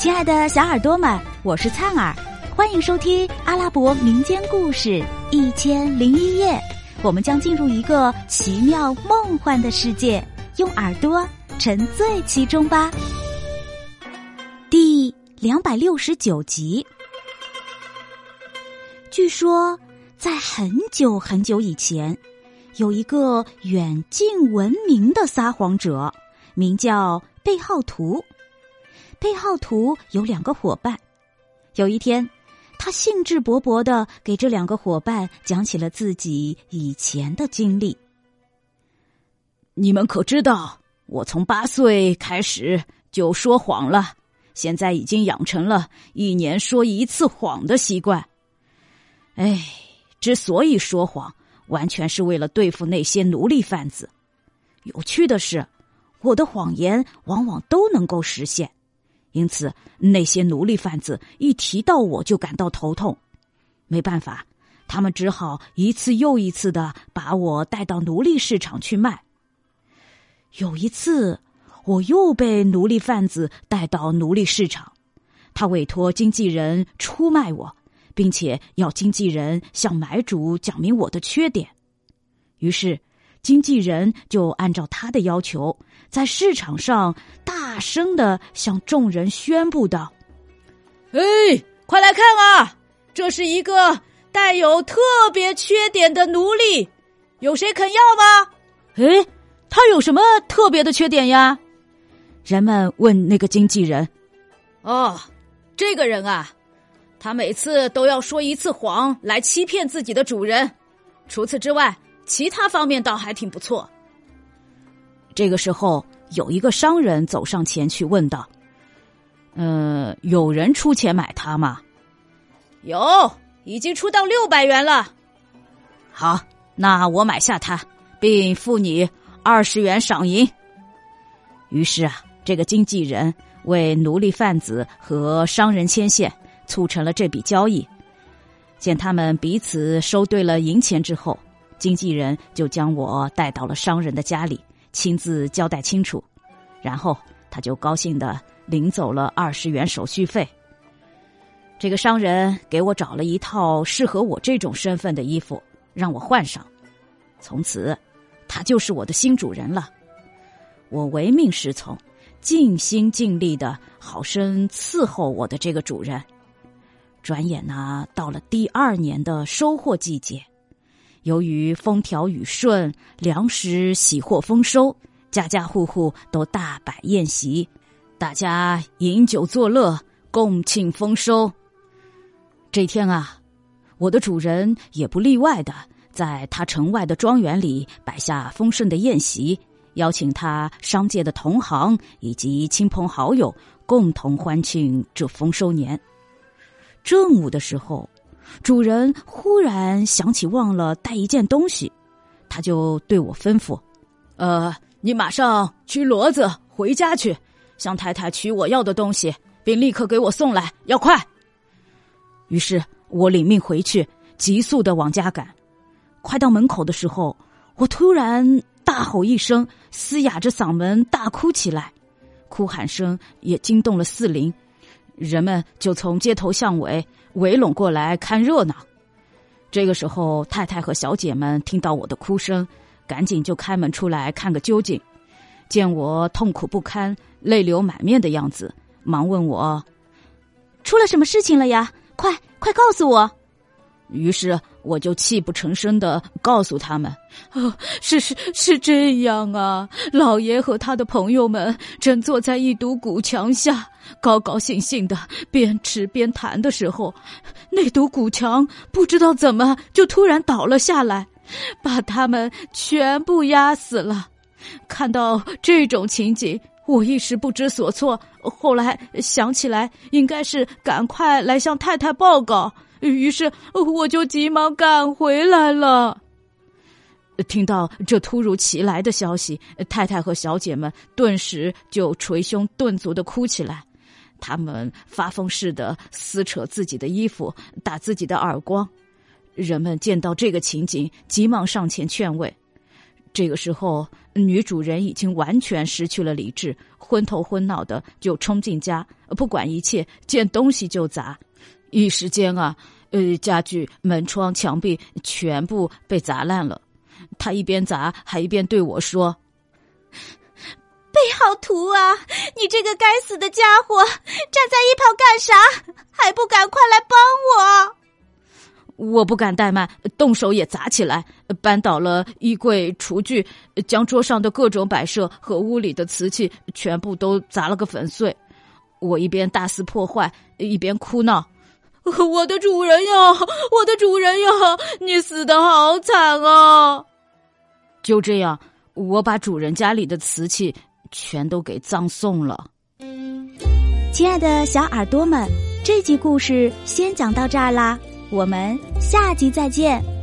亲爱的小耳朵们，我是灿儿，欢迎收听阿拉伯民间故事《一千零一夜》。我们将进入一个奇妙梦幻的世界，用耳朵沉醉其中吧。第两百六十九集。据说，在很久很久以前，有一个远近闻名的撒谎者，名叫贝浩图。贝浩图有两个伙伴。有一天，他兴致勃勃的给这两个伙伴讲起了自己以前的经历。你们可知道，我从八岁开始就说谎了，现在已经养成了一年说一次谎的习惯。哎，之所以说谎，完全是为了对付那些奴隶贩子。有趣的是，我的谎言往往都能够实现。因此，那些奴隶贩子一提到我就感到头痛。没办法，他们只好一次又一次的把我带到奴隶市场去卖。有一次，我又被奴隶贩子带到奴隶市场，他委托经纪人出卖我，并且要经纪人向买主讲明我的缺点。于是，经纪人就按照他的要求，在市场上。大声的向众人宣布道：“哎，快来看啊！这是一个带有特别缺点的奴隶，有谁肯要吗？”哎，他有什么特别的缺点呀？人们问那个经纪人。哦，这个人啊，他每次都要说一次谎来欺骗自己的主人。除此之外，其他方面倒还挺不错。这个时候。有一个商人走上前去问道：“呃，有人出钱买它吗？”“有，已经出到六百元了。”“好，那我买下它，并付你二十元赏银。”于是啊，这个经纪人为奴隶贩子和商人牵线，促成了这笔交易。见他们彼此收对了银钱之后，经纪人就将我带到了商人的家里。亲自交代清楚，然后他就高兴的领走了二十元手续费。这个商人给我找了一套适合我这种身份的衣服，让我换上。从此，他就是我的新主人了。我唯命是从，尽心尽力的好生伺候我的这个主人。转眼呢，到了第二年的收获季节。由于风调雨顺，粮食喜获丰收，家家户户都大摆宴席，大家饮酒作乐，共庆丰收。这天啊，我的主人也不例外的，在他城外的庄园里摆下丰盛的宴席，邀请他商界的同行以及亲朋好友共同欢庆这丰收年。正午的时候。主人忽然想起忘了带一件东西，他就对我吩咐：“呃，你马上驱骡子回家去，向太太取我要的东西，并立刻给我送来，要快。”于是我领命回去，急速的往家赶。快到门口的时候，我突然大吼一声，嘶哑着嗓门大哭起来，哭喊声也惊动了四邻。人们就从街头巷尾围拢过来看热闹。这个时候，太太和小姐们听到我的哭声，赶紧就开门出来看个究竟。见我痛苦不堪、泪流满面的样子，忙问我：“出了什么事情了呀？快快告诉我！”于是我就泣不成声的告诉他们：“哦，是是是这样啊！老爷和他的朋友们正坐在一堵古墙下，高高兴兴的边吃边谈的时候，那堵古墙不知道怎么就突然倒了下来，把他们全部压死了。看到这种情景，我一时不知所措。后来想起来，应该是赶快来向太太报告。”于是我就急忙赶回来了。听到这突如其来的消息，太太和小姐们顿时就捶胸顿足的哭起来，他们发疯似的撕扯自己的衣服，打自己的耳光。人们见到这个情景，急忙上前劝慰。这个时候，女主人已经完全失去了理智，昏头昏脑的就冲进家，不管一切，见东西就砸。一时间啊，呃，家具、门窗、墙壁全部被砸烂了。他一边砸，还一边对我说：“贝浩图啊，你这个该死的家伙，站在一旁干啥？还不赶快来帮我！”我不敢怠慢，动手也砸起来，搬倒了衣柜、厨具，将桌上的各种摆设和屋里的瓷器全部都砸了个粉碎。我一边大肆破坏，一边哭闹：“ 我的主人呀，我的主人呀，你死的好惨啊！”就这样，我把主人家里的瓷器全都给葬送了。亲爱的小耳朵们，这集故事先讲到这儿啦。我们下集再见。